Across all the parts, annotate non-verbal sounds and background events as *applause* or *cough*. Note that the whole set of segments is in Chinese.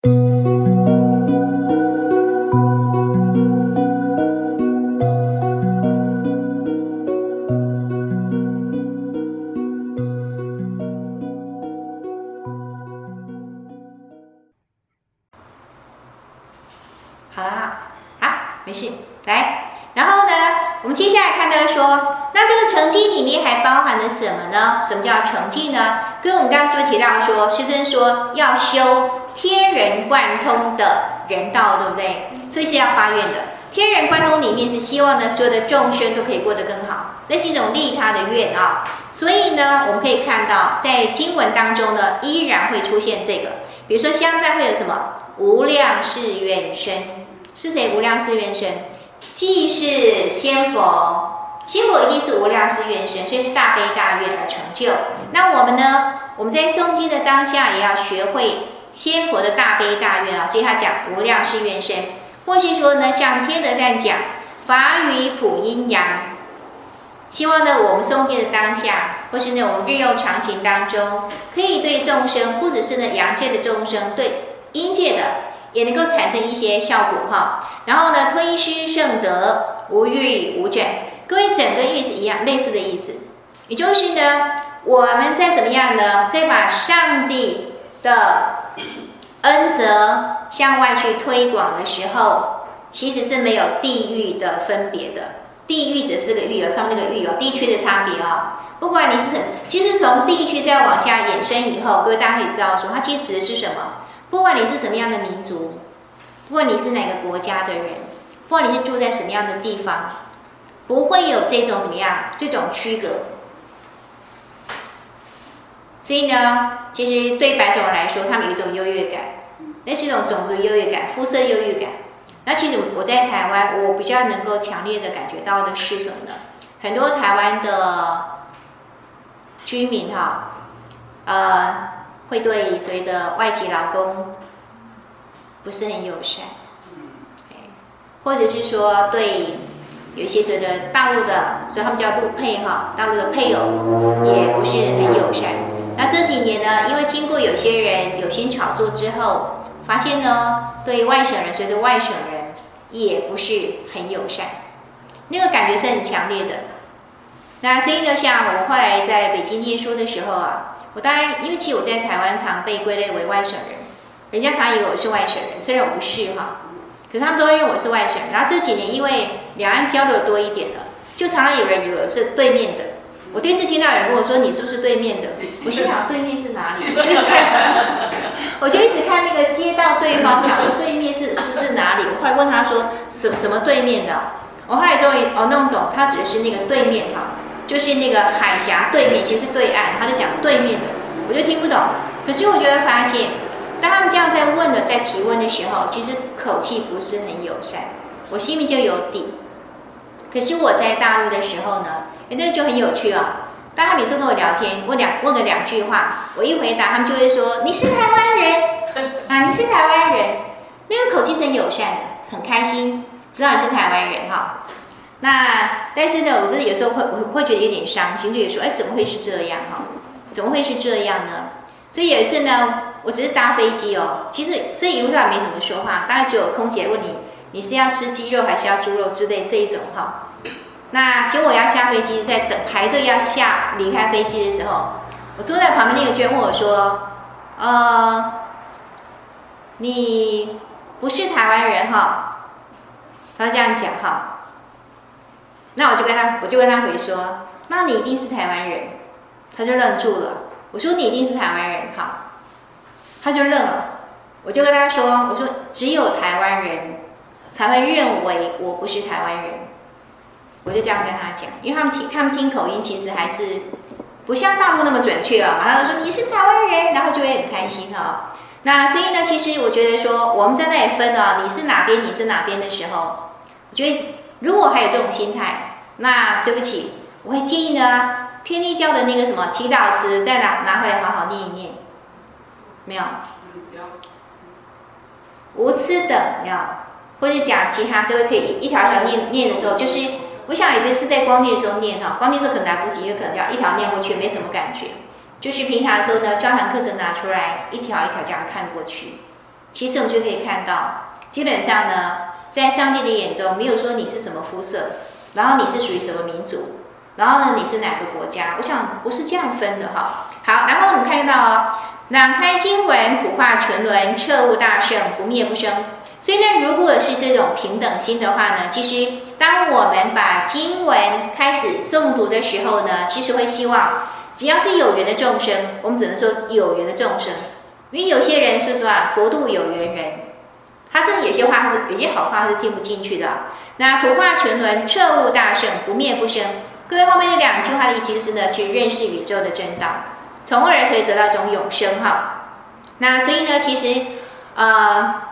好了，好，没事，来，然后呢，我们接下来看到说，那这个承继里面还包含了什么呢？什么叫承继呢？跟我们刚刚是不是提到说，师尊说要修天人贯通的人道，对不对？所以是要发愿的。天人贯通里面是希望呢，所有的众生都可以过得更好，那是一种利他的愿啊。所以呢，我们可以看到，在经文当中呢，依然会出现这个，比如说香赞会有什么无量誓愿身。是谁无量誓愿身？既是仙佛，仙佛一定是无量誓愿身，所以是大悲大愿而成就。那我们呢？我们在诵经的当下，也要学会仙佛的大悲大愿啊。所以他讲无量誓愿身，或是说呢，像天德赞讲法语普阴阳，希望呢，我们诵经的当下，或是呢，我们日用常行当中，可以对众生，不只是呢阳界的众生，对阴界的。也能够产生一些效果哈，然后呢，吞虚圣德，无欲无倦，各位整个意思一样，类似的意思，也就是呢，我们再怎么样呢，再把上帝的恩泽向外去推广的时候，其实是没有地域的分别的，地域只是个域哦，上面那个域哦，地区的差别哦，不管你是什么，其实从地区再往下衍生以后，各位大家可以知道说，它其实指的是什么？不管你是什么样的民族，不管你是哪个国家的人，不管你是住在什么样的地方，不会有这种怎么样这种区隔。所以呢，其实对白种人来说，他们有一种优越感，那是一种种族优越感、肤色优越感。那其实我在台湾，我比较能够强烈的感觉到的是什么呢？很多台湾的居民哈，呃。会对所谓的外籍劳工不是很友善，或者是说对有一些所谓的大陆的，所以他们叫陆配哈，大陆的配偶也不是很友善。那这几年呢，因为经过有些人有心炒作之后，发现呢，对外省人，随着外省人也不是很友善，那个感觉是很强烈的。那所以呢，像我后来在北京念书的时候啊。我当然，因为其实我在台湾常被归类为外省人，人家常以为我是外省人，虽然我不是哈，可是他们都会认为我是外省人。然后这几年因为两岸交流多一点了，就常常有人以为我是对面的。我第一次听到有人跟我说：“你是不是对面的？”我心想：“对面是哪里？”我就一直看，*laughs* 我就一直看那个街道对方，表示对面是是是哪里？我后来问他说：“什么什么对面的？”我后来终于哦弄懂，他指的是那个对面哈。就是那个海峡对面，其实是对岸，他就讲对面的，我就听不懂。可是我就会发现，当他们这样在问的、在提问的时候，其实口气不是很友善，我心里就有底。可是我在大陆的时候呢，那个就很有趣啊。当他们有时候跟我聊天，问两问个两句话，我一回答，他们就会说：“你是台湾人 *laughs* 啊，你是台湾人。”那个口气是很友善的，很开心，知道你是台湾人哈。那但是呢，我真的有时候会我会觉得有点伤心，就说哎，怎么会是这样哈？怎么会是这样呢？所以有一次呢，我只是搭飞机哦，其实这一路上没怎么说话，大概只有空姐问你，你是要吃鸡肉还是要猪肉之类这一种哈。那结果我要下飞机，在等排队要下离开飞机的时候，我坐在旁边那个居然问我说，呃，你不是台湾人哈？他这样讲哈。那我就跟他，我就跟他回说，那你一定是台湾人，他就愣住了。我说你一定是台湾人，哈，他就愣了。我就跟他说，我说只有台湾人才会认为我不是台湾人。我就这样跟他讲，因为他们听他们听口音其实还是不像大陆那么准确啊。马上就说你是台湾人，然后就会很开心哈。那所以呢，其实我觉得说我们在那里分啊，你是哪边，你是哪边的时候，我觉得。如果还有这种心态，那对不起，我会建议呢，天帝教的那个什么祈祷词，再拿拿回来好好念一念。没有？无疵等，没有？或者讲其他，各位可以一条一条念念的时候，就是我想有的是在光念的时候念哈，光念的时候可能来不及，因为可能要一条念过去，没什么感觉。就是平常的时候呢，教堂课程拿出来，一条一条这样看过去，其实我们就可以看到，基本上呢，在上帝的眼中，没有说你是什么肤色，然后你是属于什么民族，然后呢，你是哪个国家？我想不是这样分的哈。好，然后我们看到哦，朗开经文，普化沉沦，彻悟大圣，不灭不生。所以呢，如果是这种平等心的话呢，其实当我们把经文开始诵读的时候呢，其实会希望，只要是有缘的众生，我们只能说有缘的众生，因为有些人说实话，佛度有缘人，他真的有些话他是有些好话他是听不进去的。那普化沉沦，彻悟大圣，不灭不生。各位后面的两句话的意思就是呢，去认识宇宙的真道，从而可以得到一种永生哈。那所以呢，其实呃。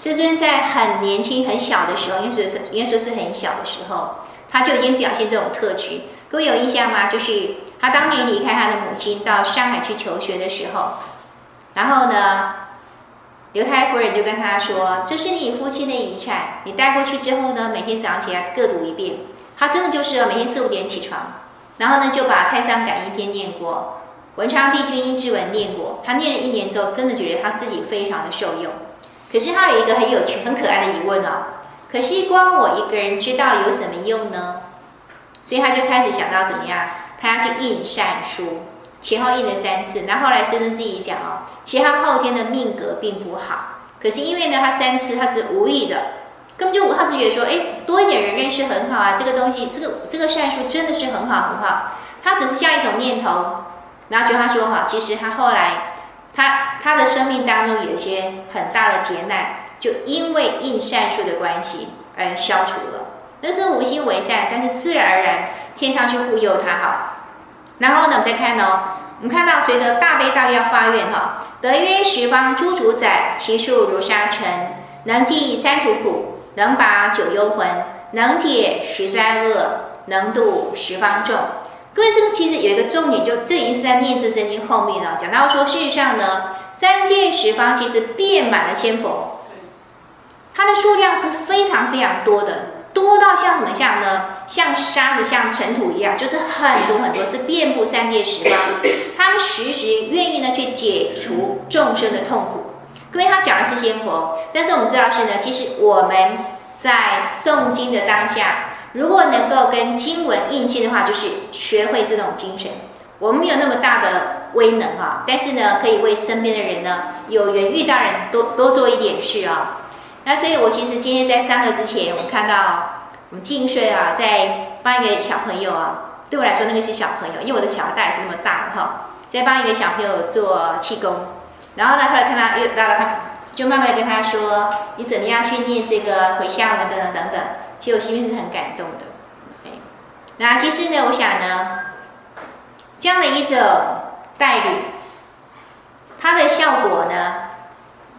师尊在很年轻、很小的时候，应该说是应该说是很小的时候，他就已经表现这种特质。各位有印象吗？就是他当年离开他的母亲到上海去求学的时候，然后呢，刘太夫人就跟他说：“这是你父亲的遗产，你带过去之后呢，每天早上起来各读一遍。”他真的就是每天四五点起床，然后呢就把《太上感应篇》念过，《文昌帝君阴騭文》念过。他念了一年之后，真的觉得他自己非常的受用。可是他有一个很有趣、很可爱的疑问哦。可是光我一个人知道有什么用呢？所以他就开始想到怎么样？他要去印善书，前后印了三次。然后后来师尊自己讲哦，其实他后天的命格并不好。可是因为呢，他三次他只是无意的，根本就他是觉得说，哎，多一点人认识很好啊。这个东西，这个这个善书真的是很好很好。他只是这样一种念头，然后觉得他说哈，其实他后来。他他的生命当中有些很大的劫难，就因为印善术的关系而消除了。那是无心为善，但是自然而然天上去护佑他哈。然后呢，我们再看哦，我们看到随着大悲大愿要发愿哈，得曰十方诸主宰，其数如沙尘，能济三途苦，能拔九幽魂，能解十灾厄，能度十方众。各位，这个其实有一个重点，就这已经是在《念兹真经》后面了。讲到说，事实上呢，三界十方其实遍满了仙佛，它的数量是非常非常多的，多到像什么像呢？像沙子、像尘土一样，就是很多很多，是遍布三界十方。他们时时愿意呢去解除众生的痛苦。各位，他讲的是仙佛，但是我们知道是呢，其实我们在诵经的当下。如果能够跟经文印信的话，就是学会这种精神。我们没有那么大的威能哈，但是呢，可以为身边的人呢，有缘遇到人多多做一点事啊。那所以，我其实今天在上课之前，我看到我们静睡啊，在帮一个小朋友啊，对我来说那个是小朋友，因为我的小孩大也是那么大哈，在帮一个小朋友做气功。然后呢，后来看他又到了，他就慢慢跟他说，你怎么样去念这个回向文等等等等。其实我心里是很感动的。那其实呢，我想呢，这样的一种带领，它的效果呢，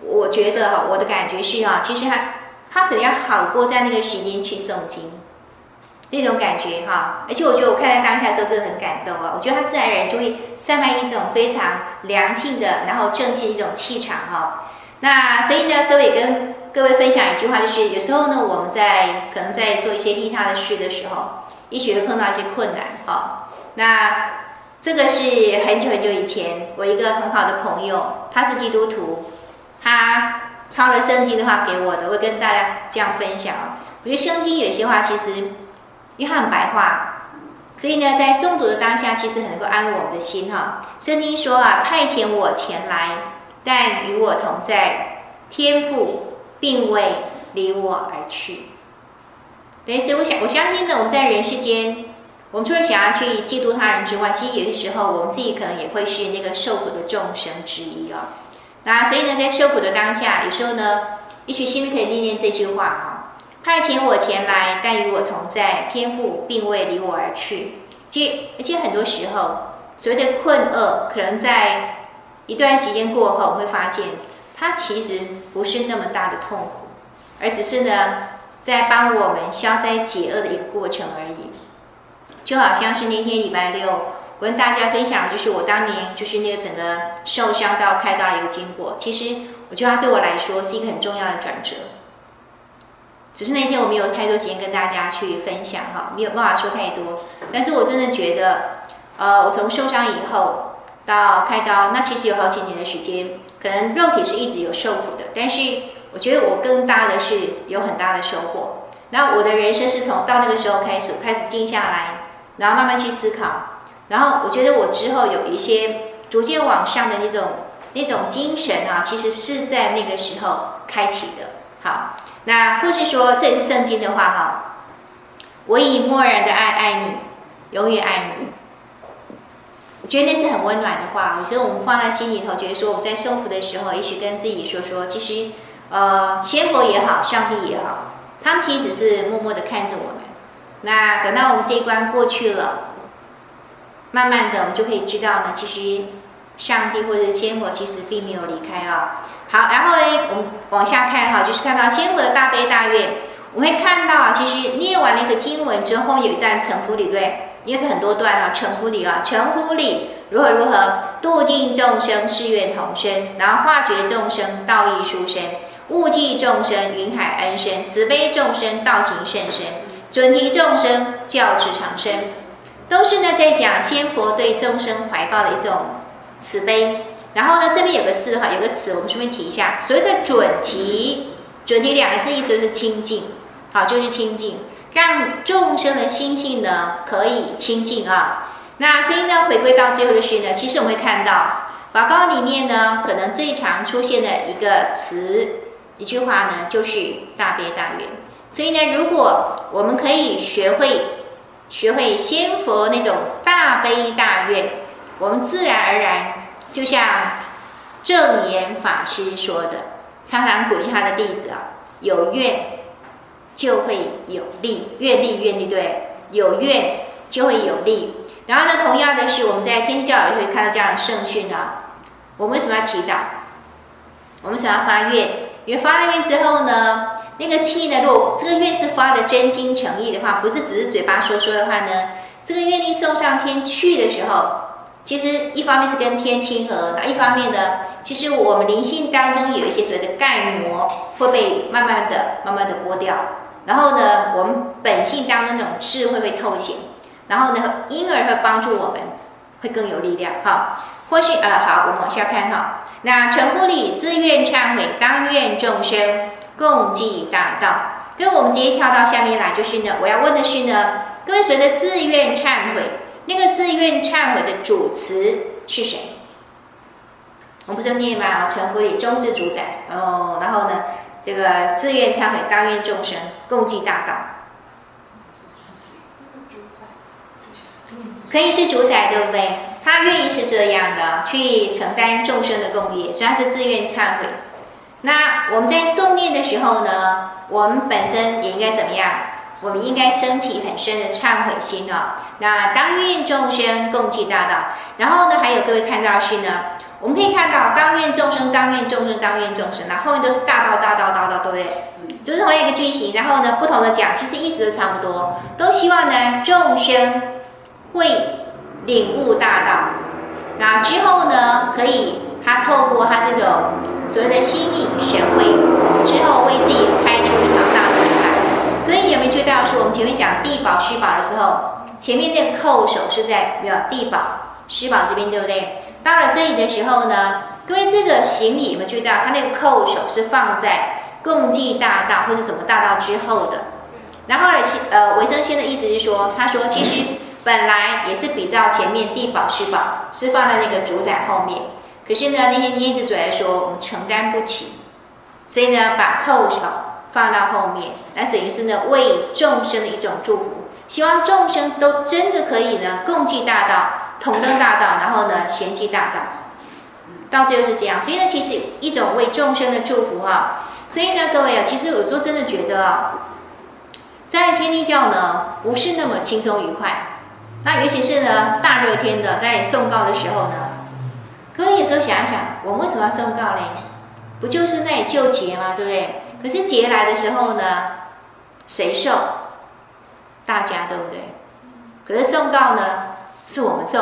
我觉得哈，我的感觉是啊，其实它它可能要好过在那个时间去诵经，那种感觉哈。而且我觉得我看在当下的时候真的很感动啊。我觉得它自然而然就会散发一种非常良性的，然后正气的一种气场哈。那所以呢，各位跟各位分享一句话，就是有时候呢，我们在可能在做一些利他的事的时候，也许会碰到一些困难哈。那这个是很久很久以前，我一个很好的朋友，他是基督徒，他抄了圣经的话给我的，我跟大家这样分享。我觉得圣经有些话其实因为它很白话，所以呢，在诵读的当下，其实很能够安慰我们的心哈。圣经说啊，派遣我前来。但与我同在，天父并未离我而去。对，所以我想，我相信呢，我们在人世间，我们除了想要去嫉妒他人之外，其实有些时候，我们自己可能也会是那个受苦的众生之一啊。那所以呢，在受苦的当下，有时候呢，也许心里可以念念这句话啊：派遣我前来，但与我同在，天父并未离我而去。其而且很多时候，所谓的困厄，可能在。一段时间过后，会发现它其实不是那么大的痛苦，而只是呢，在帮我们消灾解厄的一个过程而已。就好像是那天礼拜六，我跟大家分享就是我当年就是那个整个受伤到开刀的一个经过。其实我觉得它对我来说是一个很重要的转折。只是那天我没有太多时间跟大家去分享哈，没有办法说太多。但是我真的觉得，呃，我从受伤以后。到开刀，那其实有好几年的时间，可能肉体是一直有受苦的，但是我觉得我更大的是有很大的收获。那我的人生是从到那个时候开始，我开始静下来，然后慢慢去思考，然后我觉得我之后有一些逐渐往上的那种那种精神啊，其实是在那个时候开启的。好，那或是说这也是圣经的话哈，我以默然的爱爱你，永远爱你。觉得那是很温暖的话，有时候我们放在心里头，觉得说我在受苦的时候，也许跟自己说说，其实，呃，仙佛也好，上帝也好，他们其实只是默默的看着我们。那等到我们这一关过去了，慢慢的我们就可以知道呢，其实上帝或者仙佛其实并没有离开啊。好，然后呢，我们往下看哈，就是看到仙佛的大悲大愿，我们会看到，其实念完了一个经文之后，有一段承福礼，对。也是很多段啊，承福礼啊，承福礼如何如何度尽众生誓愿同生，然后化觉众生道义殊深，悟济众生云海恩深，慈悲众生道情甚深，准提众生教智长生，都是呢在讲仙佛对众生怀抱的一种慈悲。然后呢，这边有个字哈，有个词我们顺便提一下，所谓的准提，准提两个字意思就是清净，好，就是清净。让众生的心性呢可以清净啊，那所以呢回归到最后就是呢，其实我们会看到法告里面呢，可能最常出现的一个词一句话呢，就是大悲大愿。所以呢，如果我们可以学会学会仙佛那种大悲大愿，我们自然而然就像证言法师说的，常常鼓励他的弟子啊，有愿。就会有力，愿力愿力对，有愿就会有力。然后呢，同样的是，我们在天地教也会看到这样的圣训啊。我们为什么要祈祷？我们想要发愿，因为发了愿之后呢，那个气呢，如果这个愿是发的真心诚意的话，不是只是嘴巴说说的话呢，这个愿力送上天去的时候，其实一方面是跟天亲和，那一方面呢，其实我们灵性当中有一些所谓的盖膜会被慢慢的、慢慢的剥掉。然后呢，我们本性当中那种智慧会透显，然后呢，因而会帮助我们，会更有力量。哈，或许呃，好，我们往下看哈。那承福礼自愿忏悔，当愿众生共济大道。跟我们直接跳到下面来，就是呢，我要问的是呢，各位谁的自愿忏悔？那个自愿忏悔的主词是谁？我们不是念吗？啊，承福礼终至主宰哦，然后呢？这个自愿忏悔，当愿众生共济大道，可以是主宰，对不对？他愿意是这样的，去承担众生的共业，虽然是自愿忏悔。那我们在诵念的时候呢，我们本身也应该怎么样？我们应该升起很深的忏悔心哦。那当愿众生共济大道，然后呢，还有各位看到是呢？我们可以看到，当愿众生，当愿众生，当愿众生，那后面都是大道，大道，大道，对不对？就是同一个句型，然后呢，不同的讲，其实意思都差不多，都希望呢众生会领悟大道，那之后呢，可以他透过他这种所谓的心领神会，之后为自己开出一条大路出来。所以有没有觉得说，我们前面讲地宝、施宝的时候，前面那个叩首是在没有地宝、施宝这边，对不对？到了这里的时候呢，因为这个行礼有没有注意到，他那个叩首是放在共济大道或者什么大道之后的。然后呢，呃，维生仙的意思是说，他说其实本来也是比较前面地宝施宝是放在那个主宰后面，可是呢，那些捏子嘴来说我们承担不起，所以呢，把叩首放到后面，那等于是呢为众生的一种祝福，希望众生都真的可以呢共济大道。同登大道，然后呢，贤济大道，到最后是这样。所以呢，其实一种为众生的祝福哈。所以呢，各位啊，其实有时候真的觉得啊，在天地教呢，不是那么轻松愉快。那尤其是呢，大热天的，在诵告的时候呢，各位有时候想一想，我们为什么要送告嘞？不就是那里救劫吗？对不对？可是劫来的时候呢，谁受？大家对不对？可是送告呢？是我们诵，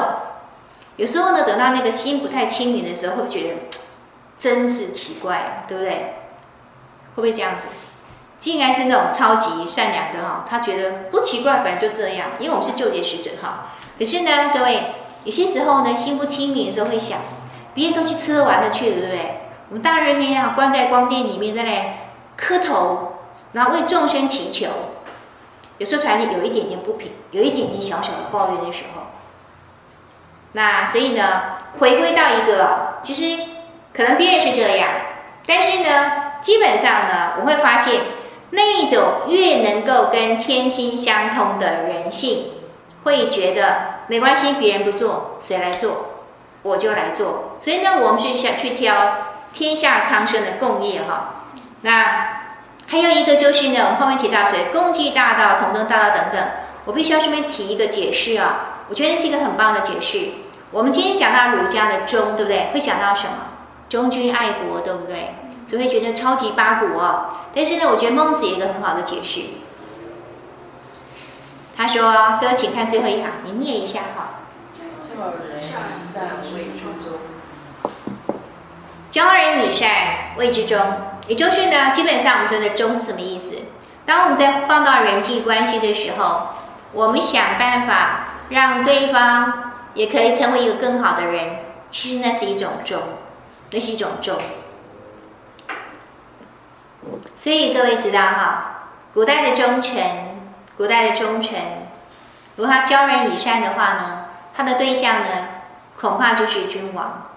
有时候呢，等到那个心不太清明的时候，会不会觉得 *tsk* 真是奇怪，对不对？会不会这样子？竟然是那种超级善良的哈，他觉得不奇怪，本来就这样，因为我们是救劫使者哈。可是呢，各位有些时候呢，心不清明的时候会想，别人都去吃喝玩乐去了，对不对？我们大热天啊，关在光殿里面，在那磕头，然后为众生祈求。有时候团体有一点点不平，有一点点小小的抱怨的时候，那所以呢，回归到一个，其实可能别人是这样，但是呢，基本上呢，我会发现那一种越能够跟天心相通的人性，会觉得没关系，别人不做，谁来做，我就来做。所以呢，我们是想去挑天下苍生的共业哈，那。还有一个就是呢，我们后面提到谁共济大道、同登大道等等，我必须要顺便提一个解释啊，我觉得是一个很棒的解释。我们今天讲到儒家的忠，对不对？会想到什么？忠君爱国，对不对？所以会觉得超级八股哦。但是呢，我觉得孟子有一个很好的解释。他说：“哥，请看最后一行，你念一下哈。”教人以善，谓之忠。也就是呢，基本上我们说的忠是什么意思？当我们在放到人际关系的时候，我们想办法让对方也可以成为一个更好的人，其实那是一种忠，那是一种忠。所以各位知道哈，古代的忠臣，古代的忠臣，如果他教人以善的话呢，他的对象呢，恐怕就是君王，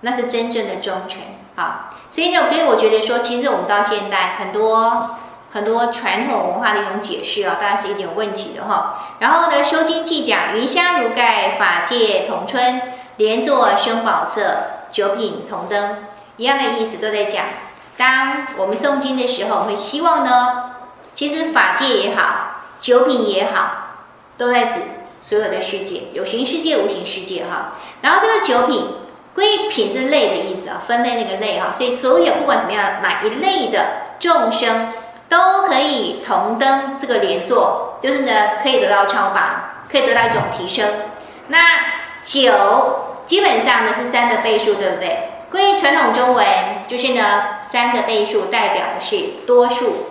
那是真正的忠臣。啊，所以呢，所以我觉得说，其实我们到现代很多很多传统文化的一种解释啊，当然是一点问题的哈。然后呢，《修经》记讲云香如盖，法界同春，莲座生宝色，九品同灯，一样的意思都在讲。当我们诵经的时候，会希望呢，其实法界也好，九品也好，都在指所有的世界，有形世界、无形世界哈。然后这个九品。归品是类的意思啊，分类那个类哈，所以所有不管什么样哪一类的众生都可以同登这个连坐，就是呢可以得到超拔，可以得到一种提升。那九基本上呢是三的倍数，对不对？关于传统中文就是呢三的倍数代表的是多数，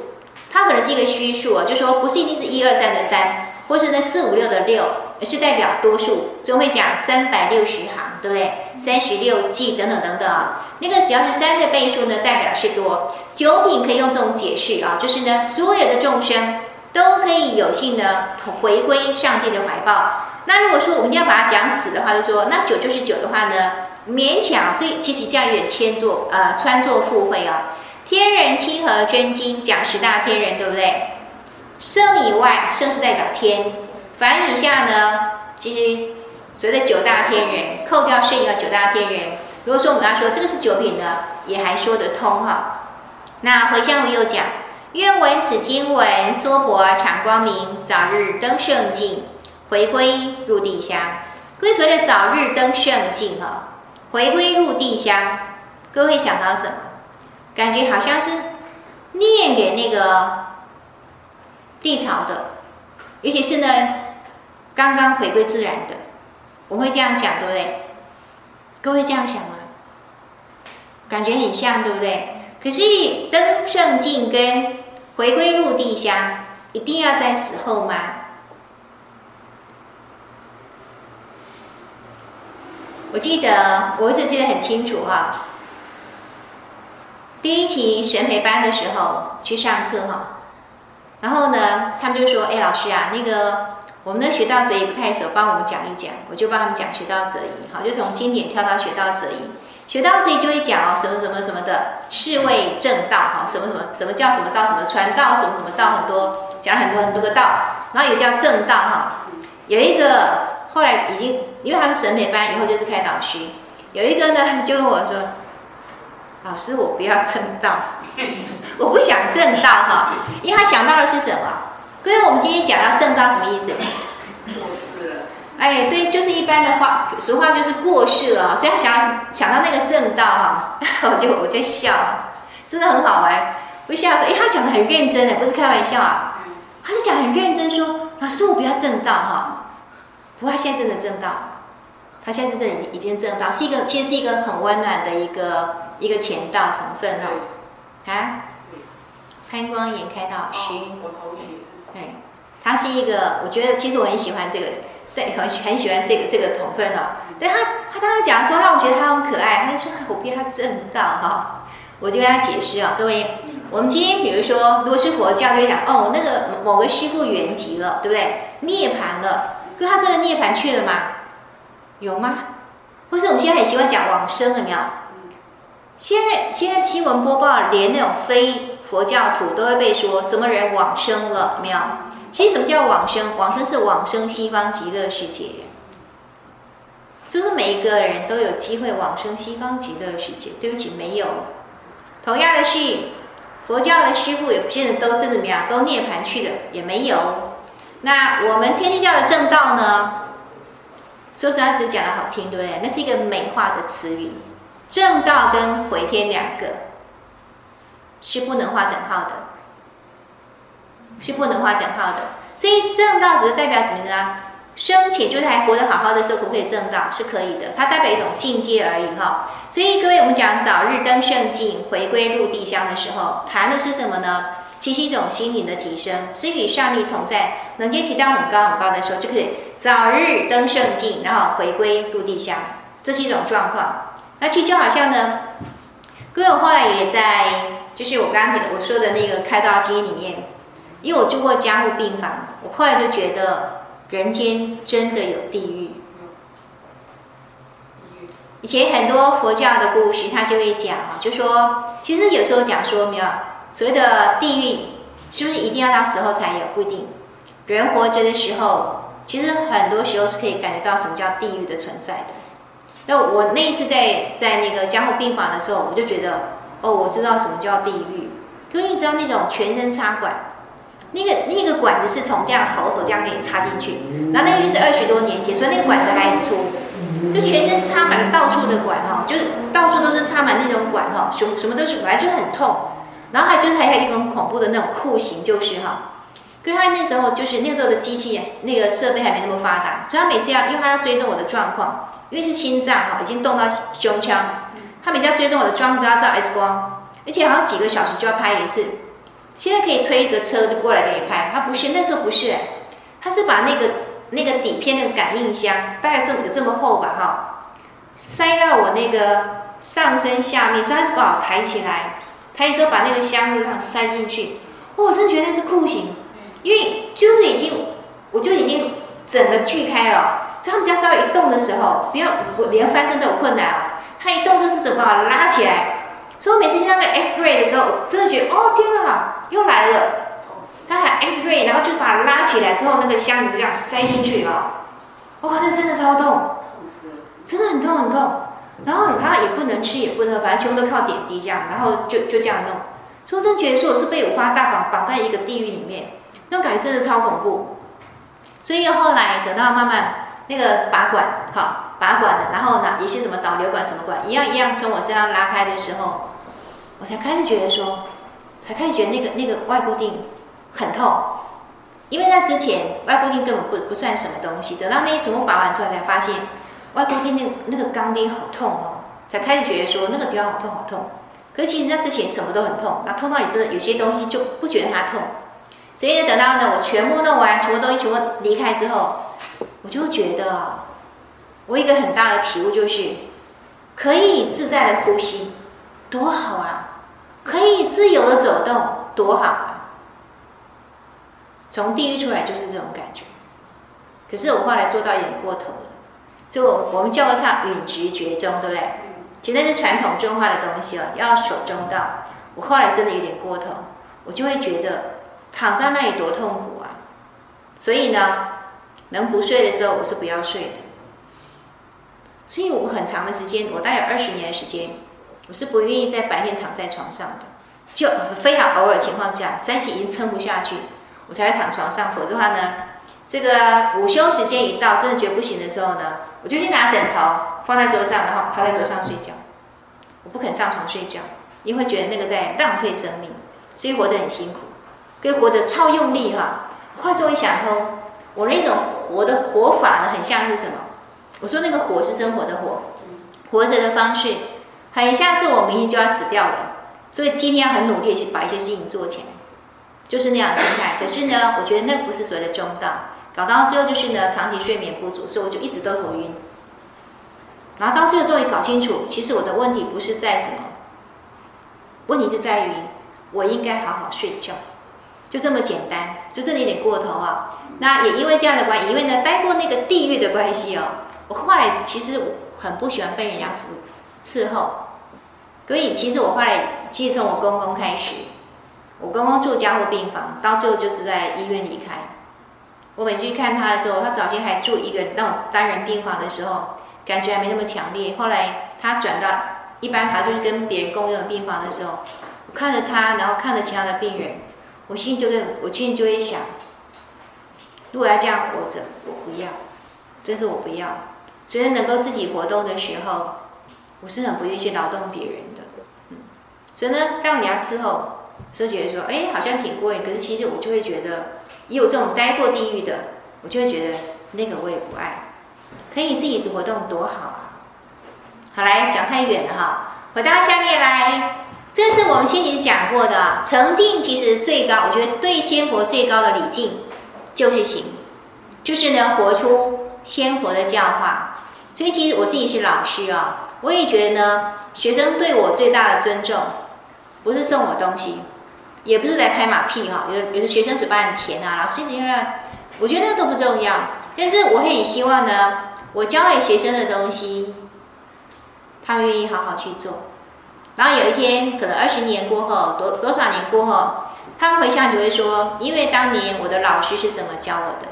它可能是一个虚数啊，就说不是一定是一二三的三，或是呢四五六的六。而是代表多数，所以会讲三百六十行，对不对？三十六计等等等等啊。那个只要是三的倍数呢，代表是多。九品可以用这种解释啊，就是呢，所有的众生都可以有幸呢回归上帝的怀抱。那如果说我们一定要把它讲死的话，就说那九就是九的话呢，勉强这其实这样有点迁作呃穿作附会啊。天人亲和真经讲十大天人，对不对？圣以外，圣是代表天。凡以下呢，其实所谓的九大天人，扣掉圣要九大天人，如果说我们要说这个是九品呢，也还说得通哈。那回向文又讲，愿闻此经文，娑婆常光明，早日登圣境，回归入地乡。各位所谓的早日登圣境哈，回归入地乡，各位想到什么？感觉好像是念给那个地朝的，尤其是呢。刚刚回归自然的，我会这样想，对不对？各位这样想吗？感觉很像，对不对？可是登圣境跟回归入地乡，一定要在死后吗？我记得，我一直记得很清楚哈。第一期神培班的时候去上课哈，然后呢，他们就说：“哎，老师啊，那个。”我们的学道则也不太熟，帮我们讲一讲，我就帮他们讲学道则宜。好，就从经典跳到学道则宜。学道则宜就会讲哦，什么什么什么的，是谓正道哈，什么什么什么叫什么道，什么传道，什么什么道，很多讲了很多很多个道，然后也叫正道哈。有一个后来已经，因为他们审美班以后就是开导师，有一个呢就跟我说，老师我不要正道，*laughs* 我不想正道哈，因为他想到的是什么？所以我们今天讲到正道什么意思？过世了。哎，对，就是一般的话，俗话就是过世了。所以他想到想到那个正道 *laughs* 哈，我就我就笑了，真的很好玩。我笑说，哎，他讲的很认真的，不是开玩笑啊。他是讲很认真说，老师我不要正道哈。不过他现在真的正道，他现在是真的已经正道，是一个其实是一个很温暖的一个一个前道同分哦。啊？潘光眼开导师。他是一个，我觉得其实我很喜欢这个对，很很喜欢这个这个同分哦。对他，他当时讲的时候让我觉得他很可爱。他就说：“我逼他正道哈。”我就跟他解释啊，各位，我们今天比如说，如果是佛教，就会讲哦，那个某个师父圆寂了，对不对？涅槃了，可是他真的涅槃去了吗？有吗？或是我们现在很喜欢讲往生，了没有？现在现在新闻播报，连那种非佛教徒都会被说什么人往生了，没有？其实什么叫往生？往生是往生西方极乐世界，是不是每一个人都有机会往生西方极乐世界？对不起，没有。同样的是，佛教的师父也不见得都真的怎么样，都涅槃去的也没有。那我们天地教的正道呢？说实话，只讲的好听，对不对？那是一个美化的词语。正道跟回天两个是不能画等号的，是不能画等号的。所以正道只是代表什么呢？生前就是还活得好好的时候，可不可以正道？是可以的，它代表一种境界而已哈。所以各位，我们讲早日登圣境，回归入地乡的时候，谈的是什么呢？其实一种心灵的提升，是与上帝同在，能见提到很高很高的时候，就可以早日登圣境，然后回归入地乡，这是一种状况。那其实就好像呢，各位我后来也在，就是我刚刚提的我说的那个开道经里面，因为我住过加护病房，我后来就觉得。人间真的有地狱。以前很多佛教的故事，他就会讲啊，就说其实有时候讲说没有所谓的地狱，是不是一定要到时候才有？不一定。人活着的时候，其实很多时候是可以感觉到什么叫地狱的存在的。那我那一次在在那个加护病房的时候，我就觉得哦，我知道什么叫地狱。可你知道那种全身插管。那个那个管子是从这样喉头这样给你插进去，然后那个就是二十多年前，所以那个管子还很粗，就全身插满了到处的管哈，就是到处都是插满那种管哈，什什么都是，本来就是很痛，然后还就是还有一种恐怖的那种酷刑，就是哈，因为他那时候就是那时候的机器那个设备还没那么发达，所以他每次要，因为他要追踪我的状况，因为是心脏哈已经动到胸腔，他每次要追踪我的状况都要照 X 光，而且好像几个小时就要拍一次。现在可以推一个车就过来给你拍，他不是那时候不是，他是把那个那个底片那个感应箱，大概这么这么厚吧哈，塞到我那个上身下面，所以他是不好抬起来，抬起之后把那个箱子这样塞进去，哦，我真的觉得那是酷刑，因为就是已经我就已经整个锯开了，所以他们只要稍微一动的时候，不要我连翻身都有困难啊，他一动就是怎么把我拉起来。所以我每次听到那个 X ray 的时候，我真的觉得哦天哪，又来了！他喊 X ray，然后就把拉起来之后，那个箱子就这样塞进去啊！哇，那真的超痛，真的很痛很痛。然后他也不能吃也不能喝，反正全部都靠点滴这样，然后就就这样弄。说真觉得说我是被五花大绑绑在一个地狱里面，那种感觉真的超恐怖。所以后来等到慢慢那个拔管，好。拔管的，然后呢，一些什么导流管什么管，一样一样从我身上拉开的时候，我才开始觉得说，才开始觉得那个那个外固定很痛，因为那之前外固定根本不不算什么东西，等到那一全部拔完之后，才发现外固定那个那个钢钉好痛哦，才开始觉得说那个地方好痛好痛。可是其实那之前什么都很痛，那痛到你真的有些东西就不觉得它痛，所以等到呢我全部弄完，全部东西全部离开之后，我就觉得。我一个很大的体悟就是，可以自在的呼吸，多好啊！可以自由的走动，多好啊！从地狱出来就是这种感觉。可是我后来做到有点过头了，所以我我们教会唱允直觉中，对不对？其实那是传统中华的东西了，要守中道。我后来真的有点过头，我就会觉得躺在那里多痛苦啊！所以呢，能不睡的时候，我是不要睡的。所以我很长的时间，我大概有二十年的时间，我是不愿意在白天躺在床上的，就非常偶尔情况下，三级已经撑不下去，我才会躺床上。否则的话呢，这个午休时间一到，真的觉得不行的时候呢，我就去拿枕头放在桌上，然后趴在桌上睡觉。我不肯上床睡觉，因为觉得那个在浪费生命，所以活得很辛苦，跟活得超用力哈。后来终于想通，我那种活的活法呢，很像是什么？我说那个活是生活的活，活着的方式很像是我明天就要死掉了，所以今天要很努力去把一些事情做起来，就是那样心态。可是呢，我觉得那不是所谓的中道，搞到最后就是呢，长期睡眠不足，所以我就一直都头晕。然后到最后终于搞清楚，其实我的问题不是在什么，问题就在于我应该好好睡觉，就这么简单，就真的有点过头啊。那也因为这样的关系，因为呢待过那个地狱的关系哦，我后来其实我很不喜欢被人家服伺候，所以其实我后来其实从我公公开始，我公公住加护病房，到最后就是在医院离开。我每次去看他的时候，他早先还住一个那种单人病房的时候，感觉还没那么强烈。后来他转到一般房，就是跟别人共用的病房的时候，我看着他，然后看着其他的病人，我心里就跟我心里就会想：如果要这样活着，我不要，真是我不要。虽然能够自己活动的时候，我是很不愿意去劳动别人。所以呢，让人家伺候，就觉得说，哎，好像挺贵。可是其实我就会觉得。也有这种待过地狱的，我就会觉得那个我也不爱，可以自己活动多好啊！好，来讲太远了哈，回到下面来，这是我们先前讲过的，诚敬其实最高，我觉得对仙佛最高的礼敬就是行，就是呢活出仙佛的教化。所以其实我自己是老师啊，我也觉得呢，学生对我最大的尊重，不是送我东西。也不是来拍马屁哈，有的有的学生嘴巴很甜啊，老师怎样？我觉得那个都不重要，但是我很希望呢，我教给学生的东西，他们愿意好好去做。然后有一天，可能二十年过后，多多少年过后，他们回想就会说，因为当年我的老师是怎么教我的，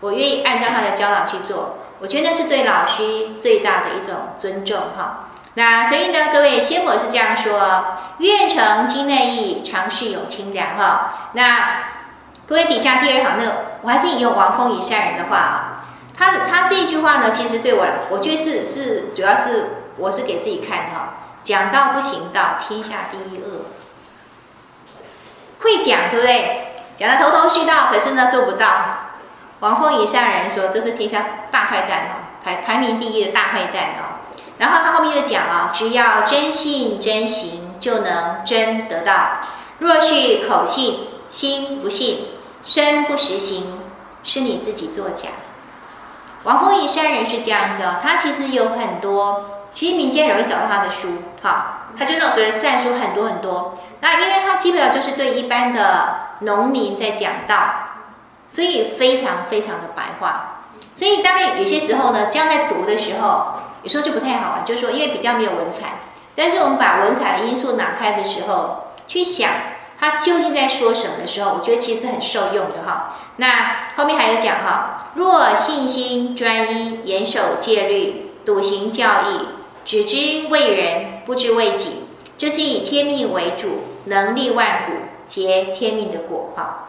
我愿意按照他的教导去做。我觉得那是对老师最大的一种尊重哈。那所以呢，各位仙佛是这样说：愿成金内义，常世永清凉哈。那各位底下第二行呢，我还是引用王凤仪善人的话啊。他他这一句话呢，其实对我，我觉得是是主要是我是给自己看哈。讲道不行道，天下第一恶。会讲对不对？讲的头头是道，可是呢做不到。王凤仪善人说，这是天下大坏蛋哦，排排名第一的大坏蛋哦。然后他后面又讲了，只要真信真行，就能真得到。若是口信，心不信，身不实行，是你自己作假。王凤仪善人是这样子哦，他其实有很多，其实民间容易找到他的书，哈，他就那种所谓的善书很多很多。那因为他基本上就是对一般的农民在讲道，所以非常非常的白话。所以当然有些时候呢，这样在读的时候。有时候就不太好玩，就是说，因为比较没有文采。但是我们把文采的因素拿开的时候，去想他究竟在说什么的时候，我觉得其实很受用的哈。那后面还有讲哈，若信心专一，严守戒律，笃行教义，只知为人，不知为己，这是以天命为主，能立万古，结天命的果哈。